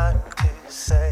hard to say.